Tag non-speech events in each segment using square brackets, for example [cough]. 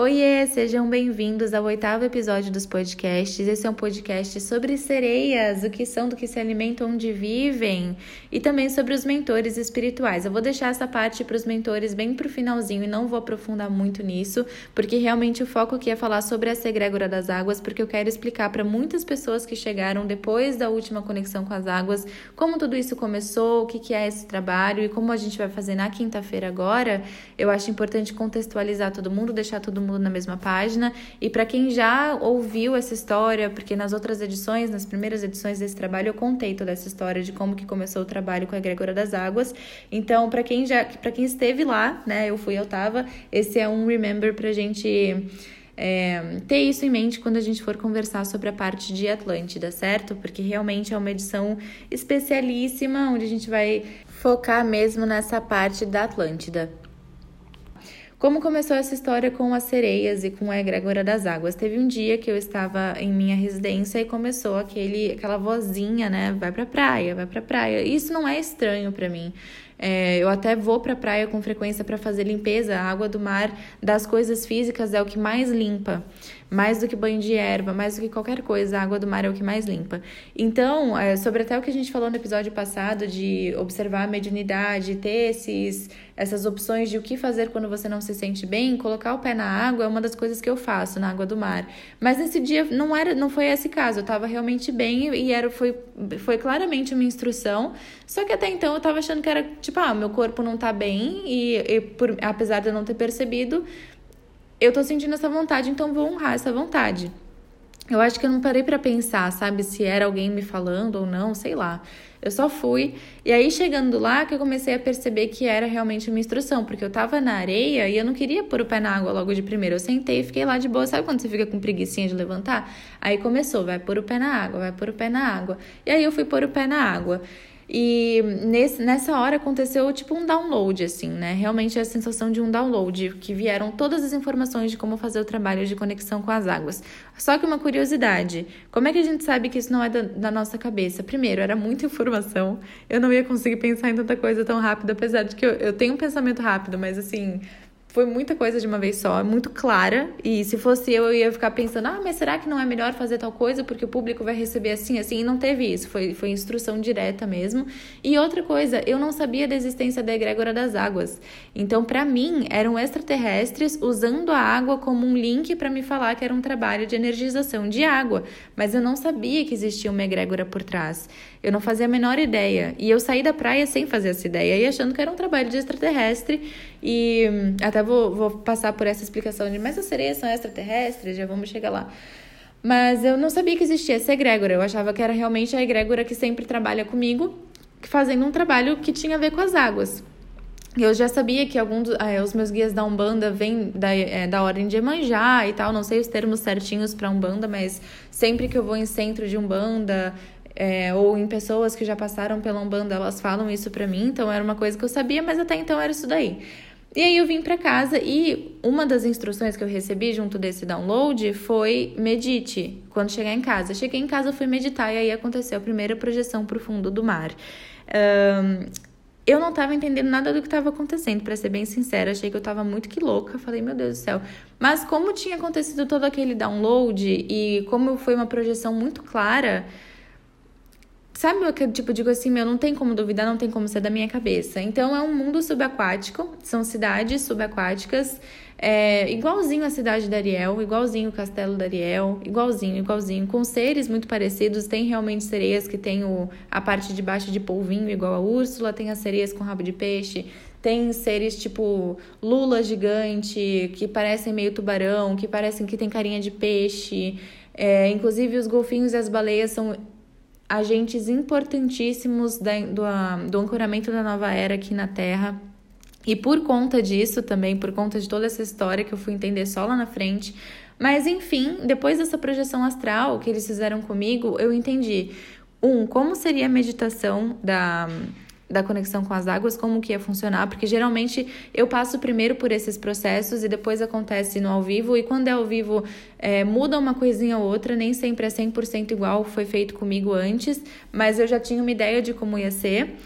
Oiê, sejam bem-vindos ao oitavo episódio dos podcasts. Esse é um podcast sobre sereias, o que são, do que se alimentam, onde vivem, e também sobre os mentores espirituais. Eu vou deixar essa parte para os mentores bem para o finalzinho e não vou aprofundar muito nisso, porque realmente o foco aqui é falar sobre essa egrégora das águas, porque eu quero explicar para muitas pessoas que chegaram depois da última conexão com as águas como tudo isso começou, o que, que é esse trabalho e como a gente vai fazer na quinta-feira agora. Eu acho importante contextualizar todo mundo, deixar todo mundo mundo na mesma página. E para quem já ouviu essa história, porque nas outras edições, nas primeiras edições desse trabalho, eu contei toda essa história de como que começou o trabalho com a Egrégora das Águas. Então, para quem já, para quem esteve lá, né, eu fui, eu tava, esse é um remember pra gente é, ter isso em mente quando a gente for conversar sobre a parte de Atlântida, certo? Porque realmente é uma edição especialíssima, onde a gente vai focar mesmo nessa parte da Atlântida. Como começou essa história com as sereias e com a egrégora das águas? Teve um dia que eu estava em minha residência e começou aquele, aquela vozinha, né? Vai pra praia, vai pra praia. Isso não é estranho para mim. É, eu até vou pra praia com frequência para fazer limpeza. A água do mar, das coisas físicas, é o que mais limpa mais do que banho de erva, mais do que qualquer coisa, a água do mar é o que mais limpa. Então, é, sobre até o que a gente falou no episódio passado de observar a mediunidade, ter esses, essas opções de o que fazer quando você não se sente bem, colocar o pé na água é uma das coisas que eu faço na água do mar. Mas nesse dia não era, não foi esse caso, eu estava realmente bem e era foi, foi claramente uma instrução. Só que até então eu estava achando que era tipo, ah, meu corpo não está bem e, e por, apesar de eu não ter percebido, eu tô sentindo essa vontade, então vou honrar essa vontade. Eu acho que eu não parei para pensar, sabe, se era alguém me falando ou não, sei lá. Eu só fui. E aí, chegando lá, que eu comecei a perceber que era realmente uma instrução, porque eu tava na areia e eu não queria pôr o pé na água logo de primeiro. Eu sentei e fiquei lá de boa. Sabe quando você fica com preguiçinha de levantar? Aí começou, vai pôr o pé na água, vai pôr o pé na água. E aí eu fui pôr o pé na água. E nesse, nessa hora aconteceu tipo um download, assim, né? Realmente a sensação de um download, que vieram todas as informações de como fazer o trabalho de conexão com as águas. Só que uma curiosidade: como é que a gente sabe que isso não é da, da nossa cabeça? Primeiro, era muita informação, eu não ia conseguir pensar em tanta coisa tão rápido, apesar de que eu, eu tenho um pensamento rápido, mas assim foi muita coisa de uma vez só, muito clara. E se fosse eu, eu ia ficar pensando, ah, mas será que não é melhor fazer tal coisa porque o público vai receber assim, assim? E não teve isso, foi, foi instrução direta mesmo. E outra coisa, eu não sabia da existência da egrégora das águas. Então, para mim, eram extraterrestres usando a água como um link para me falar que era um trabalho de energização de água. Mas eu não sabia que existia uma egrégora por trás. Eu não fazia a menor ideia. E eu saí da praia sem fazer essa ideia e achando que era um trabalho de extraterrestre. E hum, até vou, vou passar por essa explicação de, mas as sereias são extraterrestres? Já vamos chegar lá. Mas eu não sabia que existia essa egrégora. Eu achava que era realmente a egrégora que sempre trabalha comigo, fazendo um trabalho que tinha a ver com as águas. Eu já sabia que alguns é, os meus guias da Umbanda vêm da, é, da ordem de Emanjá e tal, não sei os termos certinhos para Umbanda, mas sempre que eu vou em centro de Umbanda, é, ou em pessoas que já passaram pela Umbanda, elas falam isso pra mim, então era uma coisa que eu sabia, mas até então era isso daí. E aí eu vim para casa e uma das instruções que eu recebi junto desse download foi medite quando chegar em casa. Cheguei em casa, fui meditar e aí aconteceu a primeira projeção pro fundo do mar. Um, eu não estava entendendo nada do que estava acontecendo, para ser bem sincera. Achei que eu estava muito que louca. Falei, meu Deus do céu. Mas como tinha acontecido todo aquele download e como foi uma projeção muito clara, Sabe o que eu tipo, digo assim, meu, não tem como duvidar, não tem como ser da minha cabeça. Então é um mundo subaquático, são cidades subaquáticas, é, igualzinho a cidade da Ariel, igualzinho o castelo da Ariel, igualzinho, igualzinho, com seres muito parecidos. Tem realmente sereias que tem o, a parte de baixo de polvinho, igual a Úrsula, tem as sereias com rabo de peixe, tem seres tipo lula gigante, que parecem meio tubarão, que parecem que tem carinha de peixe. É, inclusive os golfinhos e as baleias são agentes importantíssimos da, do, do ancoramento da nova era aqui na Terra. E por conta disso também, por conta de toda essa história que eu fui entender só lá na frente. Mas enfim, depois dessa projeção astral que eles fizeram comigo, eu entendi. Um, como seria a meditação da, da conexão com as águas, como que ia funcionar, porque geralmente eu passo primeiro por esses processos e depois acontece no ao vivo, e quando é ao vivo é, muda uma coisinha ou outra, nem sempre é 100% igual foi feito comigo antes, mas eu já tinha uma ideia de como ia ser.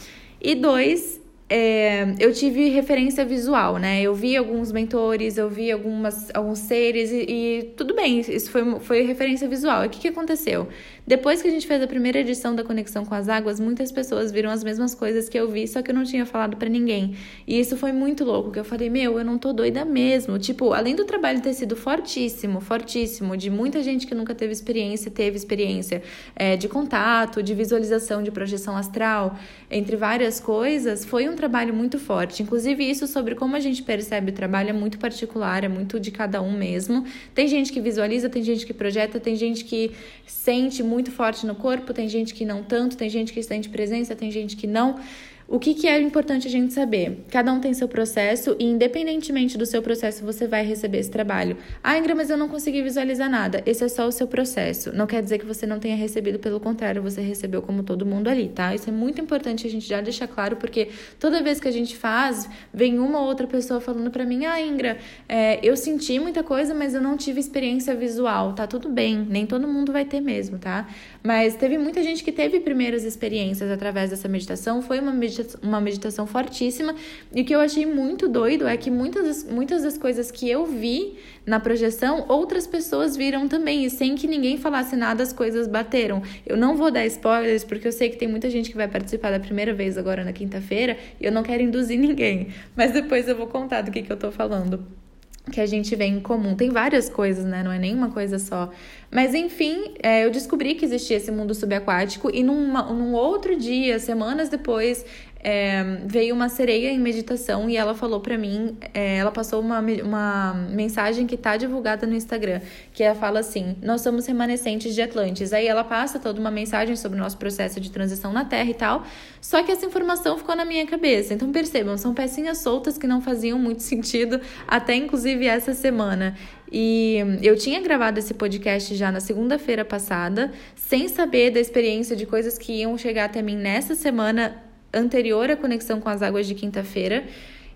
E dois, é, eu tive referência visual, né? Eu vi alguns mentores, eu vi algumas, alguns seres e, e tudo bem, isso foi, foi referência visual. E o que, que aconteceu? Depois que a gente fez a primeira edição da Conexão com as Águas, muitas pessoas viram as mesmas coisas que eu vi, só que eu não tinha falado para ninguém. E isso foi muito louco, que eu falei, meu, eu não tô doida mesmo. Tipo, além do trabalho ter sido fortíssimo, fortíssimo, de muita gente que nunca teve experiência, teve experiência é, de contato, de visualização, de projeção astral, entre várias coisas, foi um trabalho muito forte. Inclusive, isso sobre como a gente percebe o trabalho é muito particular, é muito de cada um mesmo. Tem gente que visualiza, tem gente que projeta, tem gente que sente muito forte no corpo, tem gente que não tanto, tem gente que sente presença, tem gente que não. O que, que é importante a gente saber? Cada um tem seu processo e, independentemente do seu processo, você vai receber esse trabalho. Ah, Ingra, mas eu não consegui visualizar nada. Esse é só o seu processo. Não quer dizer que você não tenha recebido, pelo contrário, você recebeu como todo mundo ali, tá? Isso é muito importante a gente já deixar claro, porque toda vez que a gente faz, vem uma ou outra pessoa falando para mim: Ah, Ingra, é, eu senti muita coisa, mas eu não tive experiência visual. Tá tudo bem, nem todo mundo vai ter mesmo, tá? Mas teve muita gente que teve primeiras experiências através dessa meditação. Foi uma meditação, uma meditação fortíssima. E o que eu achei muito doido é que muitas, muitas das coisas que eu vi na projeção, outras pessoas viram também. E sem que ninguém falasse nada, as coisas bateram. Eu não vou dar spoilers, porque eu sei que tem muita gente que vai participar da primeira vez agora na quinta-feira. E eu não quero induzir ninguém. Mas depois eu vou contar do que, que eu tô falando que a gente vê em comum. Tem várias coisas, né? Não é nenhuma coisa só. Mas enfim, é, eu descobri que existia esse mundo subaquático e numa, num outro dia, semanas depois, é, veio uma sereia em meditação e ela falou para mim, é, ela passou uma, uma mensagem que tá divulgada no Instagram, que ela fala assim: Nós somos remanescentes de Atlantes. Aí ela passa toda uma mensagem sobre o nosso processo de transição na Terra e tal. Só que essa informação ficou na minha cabeça. Então percebam, são pecinhas soltas que não faziam muito sentido, até inclusive essa semana. E eu tinha gravado esse podcast já na segunda-feira passada, sem saber da experiência de coisas que iam chegar até mim nessa semana anterior à conexão com as águas de quinta-feira.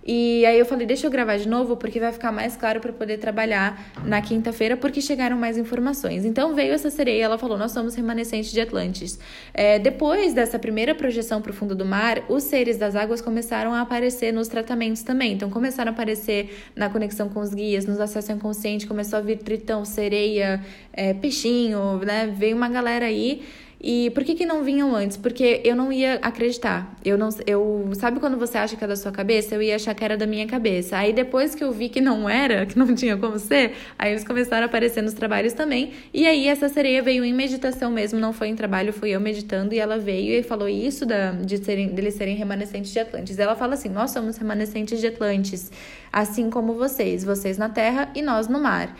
E aí eu falei, deixa eu gravar de novo, porque vai ficar mais claro para poder trabalhar na quinta-feira, porque chegaram mais informações. Então veio essa sereia, ela falou, nós somos remanescentes de Atlantis. É, depois dessa primeira projeção para o fundo do mar, os seres das águas começaram a aparecer nos tratamentos também. Então começaram a aparecer na conexão com os guias, nos acessos inconsciente, começou a vir tritão, sereia, é, peixinho, né? Veio uma galera aí e por que, que não vinham antes? Porque eu não ia acreditar. Eu não, eu sabe quando você acha que é da sua cabeça? Eu ia achar que era da minha cabeça. Aí depois que eu vi que não era, que não [laughs] tinha como ser, aí eles começaram a aparecer nos trabalhos também. E aí essa sereia veio em meditação mesmo, não foi em trabalho, fui eu meditando e ela veio e falou isso da, de serem, deles serem remanescentes de Atlantes. Ela fala assim: nós somos remanescentes de Atlantes, assim como vocês, vocês na terra e nós no mar.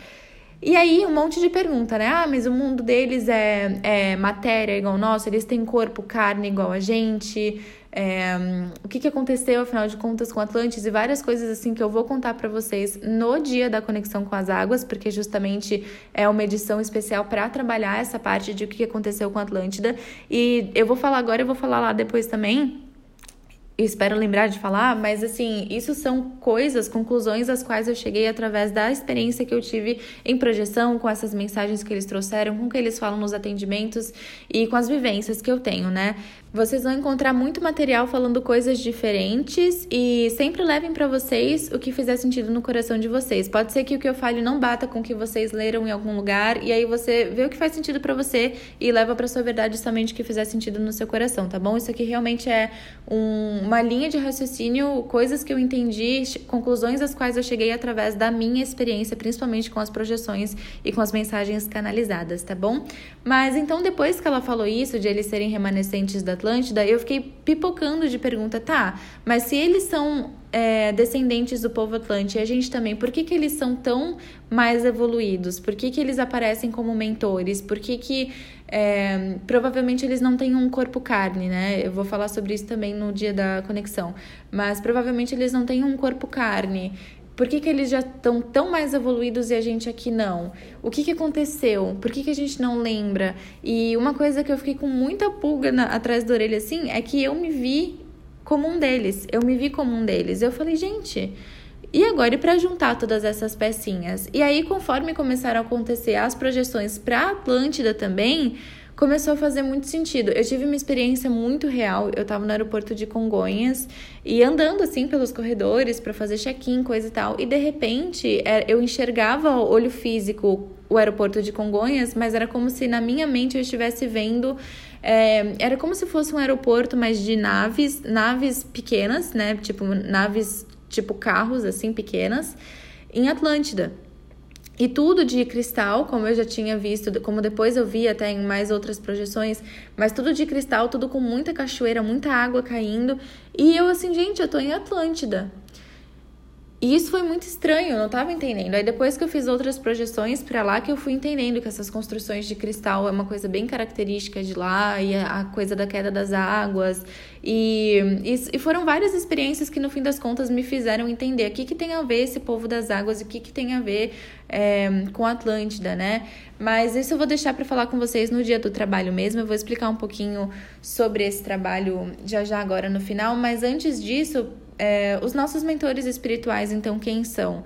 E aí, um monte de pergunta, né? Ah, mas o mundo deles é, é matéria igual o nosso, eles têm corpo, carne igual a gente. É, o que, que aconteceu, afinal de contas, com Atlantis e várias coisas assim que eu vou contar para vocês no dia da conexão com as águas, porque justamente é uma edição especial para trabalhar essa parte de o que aconteceu com Atlântida. E eu vou falar agora, eu vou falar lá depois também espero lembrar de falar, mas assim, isso são coisas, conclusões às quais eu cheguei através da experiência que eu tive em projeção, com essas mensagens que eles trouxeram, com o que eles falam nos atendimentos e com as vivências que eu tenho, né? Vocês vão encontrar muito material falando coisas diferentes e sempre levem para vocês o que fizer sentido no coração de vocês. Pode ser que o que eu fale não bata com o que vocês leram em algum lugar e aí você vê o que faz sentido para você e leva para sua verdade somente o que fizer sentido no seu coração, tá bom? Isso aqui realmente é um, uma linha de raciocínio, coisas que eu entendi, conclusões às quais eu cheguei através da minha experiência, principalmente com as projeções e com as mensagens canalizadas, tá bom? Mas então depois que ela falou isso de eles serem remanescentes da Atlântida, eu fiquei pipocando de pergunta, tá, mas se eles são é, descendentes do povo Atlante e a gente também, por que, que eles são tão mais evoluídos? Por que, que eles aparecem como mentores? Por que, que é, provavelmente eles não têm um corpo carne, né? Eu vou falar sobre isso também no dia da conexão, mas provavelmente eles não têm um corpo carne. Por que, que eles já estão tão mais evoluídos e a gente aqui não? O que, que aconteceu? Por que, que a gente não lembra? E uma coisa que eu fiquei com muita pulga na, atrás da orelha assim é que eu me vi como um deles. Eu me vi como um deles. Eu falei, gente. E agora, e para juntar todas essas pecinhas? E aí, conforme começaram a acontecer as projeções para Atlântida também, começou a fazer muito sentido. Eu tive uma experiência muito real. Eu tava no aeroporto de Congonhas e andando assim pelos corredores para fazer check-in, coisa e tal. E de repente é, eu enxergava olho físico o aeroporto de Congonhas, mas era como se na minha mente eu estivesse vendo. É, era como se fosse um aeroporto, mas de naves, naves pequenas, né? Tipo, naves tipo carros assim pequenas, em Atlântida. E tudo de cristal, como eu já tinha visto, como depois eu vi até em mais outras projeções, mas tudo de cristal, tudo com muita cachoeira, muita água caindo. E eu assim, gente, eu tô em Atlântida. E isso foi muito estranho, eu não estava entendendo. Aí depois que eu fiz outras projeções para lá, que eu fui entendendo que essas construções de cristal é uma coisa bem característica de lá, e a coisa da queda das águas. E, e, foram várias experiências que no fim das contas me fizeram entender o que, que tem a ver esse povo das águas e o que, que tem a ver é, com a Atlântida, né? Mas isso eu vou deixar para falar com vocês no dia do trabalho mesmo. Eu vou explicar um pouquinho sobre esse trabalho já já agora no final, mas antes disso é, os nossos mentores espirituais, então, quem são?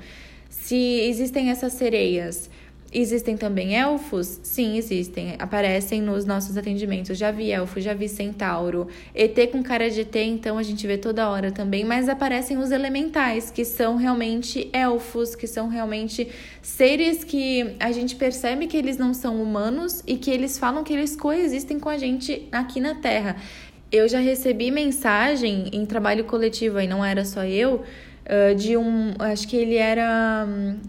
Se existem essas sereias, existem também elfos? Sim, existem. Aparecem nos nossos atendimentos. Já vi elfo, já vi centauro. ET com cara de ET, então a gente vê toda hora também. Mas aparecem os elementais, que são realmente elfos, que são realmente seres que a gente percebe que eles não são humanos e que eles falam que eles coexistem com a gente aqui na Terra. Eu já recebi mensagem em trabalho coletivo, aí não era só eu, de um. Acho que ele era.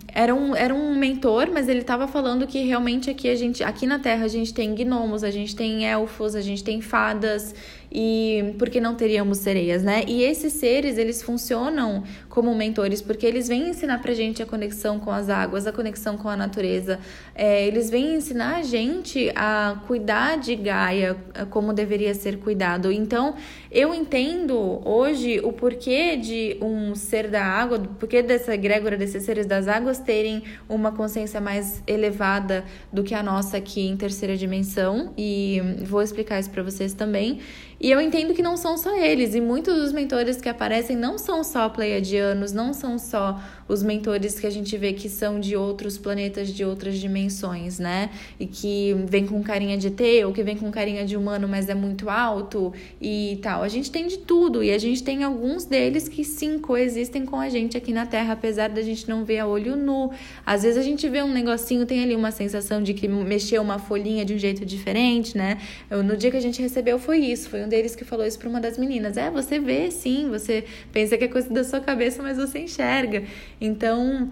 Era um, era um mentor, mas ele estava falando que realmente aqui a gente. Aqui na Terra a gente tem gnomos, a gente tem elfos, a gente tem fadas e por que não teríamos sereias, né? E esses seres, eles funcionam como mentores porque eles vêm ensinar pra gente a conexão com as águas, a conexão com a natureza. É, eles vêm ensinar a gente a cuidar de Gaia como deveria ser cuidado. Então, eu entendo hoje o porquê de um ser da água, o porquê dessa egrégora desses seres das águas terem uma consciência mais elevada do que a nossa aqui em terceira dimensão e vou explicar isso para vocês também. E eu entendo que não são só eles, e muitos dos mentores que aparecem não são só pleiadianos, não são só os mentores que a gente vê que são de outros planetas, de outras dimensões, né? E que vem com carinha de ET, ou que vem com carinha de humano, mas é muito alto e tal. A gente tem de tudo, e a gente tem alguns deles que sim coexistem com a gente aqui na Terra, apesar da gente não ver a olho nu. Às vezes a gente vê um negocinho, tem ali uma sensação de que mexeu uma folhinha de um jeito diferente, né? Eu, no dia que a gente recebeu foi isso, foi um deles que falou isso para uma das meninas. É, você vê sim, você pensa que é coisa da sua cabeça, mas você enxerga. Então,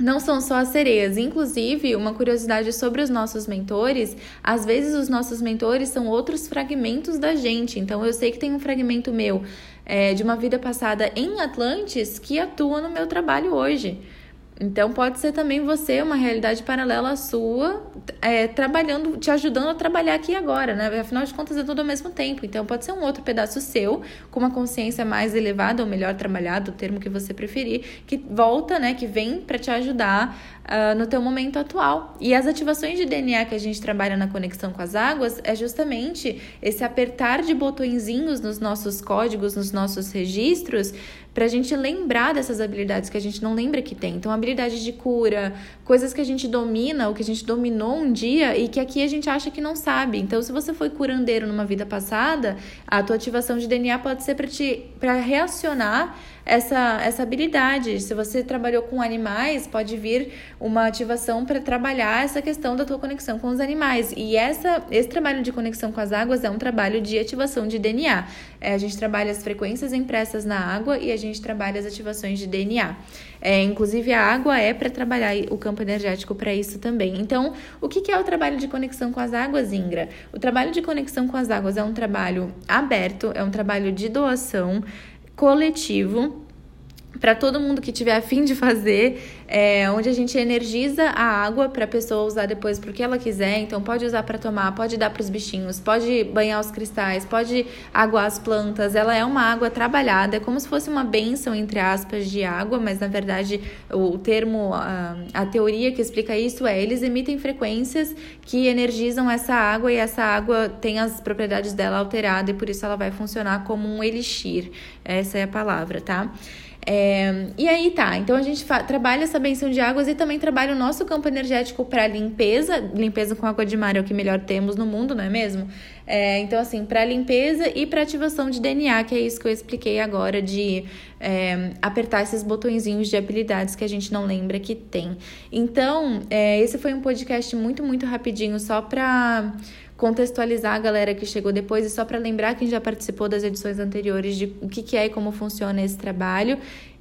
não são só as sereias. Inclusive, uma curiosidade sobre os nossos mentores: às vezes os nossos mentores são outros fragmentos da gente. Então, eu sei que tem um fragmento meu é, de uma vida passada em Atlantis que atua no meu trabalho hoje. Então pode ser também você, uma realidade paralela à sua, é, trabalhando, te ajudando a trabalhar aqui agora, né? Afinal de contas é tudo ao mesmo tempo. Então pode ser um outro pedaço seu, com uma consciência mais elevada, ou melhor trabalhado, o termo que você preferir, que volta, né? Que vem para te ajudar uh, no teu momento atual. E as ativações de DNA que a gente trabalha na conexão com as águas é justamente esse apertar de botõezinhos nos nossos códigos, nos nossos registros, para a gente lembrar dessas habilidades que a gente não lembra que tem. Então, habilidade de cura, coisas que a gente domina ou que a gente dominou um dia e que aqui a gente acha que não sabe. Então, se você foi curandeiro numa vida passada, a tua ativação de DNA pode ser para te para reacionar essa, essa habilidade. Se você trabalhou com animais, pode vir uma ativação para trabalhar essa questão da tua conexão com os animais. E essa, esse trabalho de conexão com as águas é um trabalho de ativação de DNA. É, a gente trabalha as frequências impressas na água e a gente trabalha as ativações de DNA. É, inclusive, a água é para trabalhar o campo energético para isso também. Então, o que, que é o trabalho de conexão com as águas, Ingra? O trabalho de conexão com as águas é um trabalho aberto, é um trabalho de doação coletivo para todo mundo que tiver afim de fazer, é, onde a gente energiza a água para a pessoa usar depois o que ela quiser. Então, pode usar para tomar, pode dar para os bichinhos, pode banhar os cristais, pode aguar as plantas. Ela é uma água trabalhada, é como se fosse uma benção, entre aspas, de água, mas na verdade o termo, a, a teoria que explica isso é: eles emitem frequências que energizam essa água e essa água tem as propriedades dela alteradas e por isso ela vai funcionar como um elixir. Essa é a palavra, tá? É, e aí tá, então a gente trabalha essa benção de águas e também trabalha o nosso campo energético para limpeza, limpeza com água de mar é o que melhor temos no mundo, não é mesmo? É, então, assim, para limpeza e para ativação de DNA, que é isso que eu expliquei agora, de é, apertar esses botõezinhos de habilidades que a gente não lembra que tem. Então, é, esse foi um podcast muito, muito rapidinho, só para contextualizar a galera que chegou depois e só para lembrar quem já participou das edições anteriores de o que, que é e como funciona esse trabalho.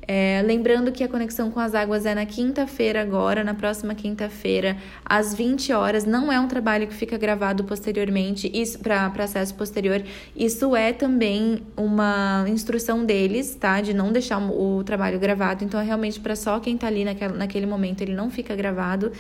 É, lembrando que a conexão com as águas é na quinta-feira agora, na próxima quinta-feira, às 20 horas. Não é um trabalho que fica gravado posteriormente, para acesso posterior. Isso é também uma instrução deles, tá? De não deixar o, trabalho gravado. Então, é realmente para só quem tá ali naquele momento, ele não fica gravado.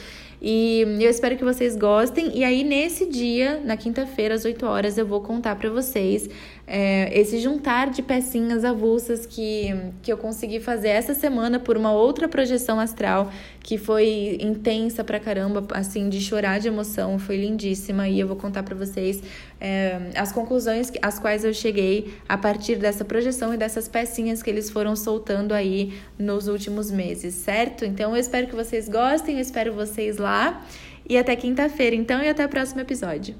E eu espero que vocês gostem. E aí, nesse dia, na quinta-feira, às 8 horas, eu vou contar para vocês é, esse juntar de pecinhas avulsas que, que eu consegui fazer essa semana por uma outra projeção astral que foi intensa pra caramba, assim, de chorar de emoção, foi lindíssima e eu vou contar para vocês é, as conclusões às quais eu cheguei a partir dessa projeção e dessas pecinhas que eles foram soltando aí nos últimos meses, certo? Então eu espero que vocês gostem, eu espero vocês lá e até quinta-feira, então, e até o próximo episódio.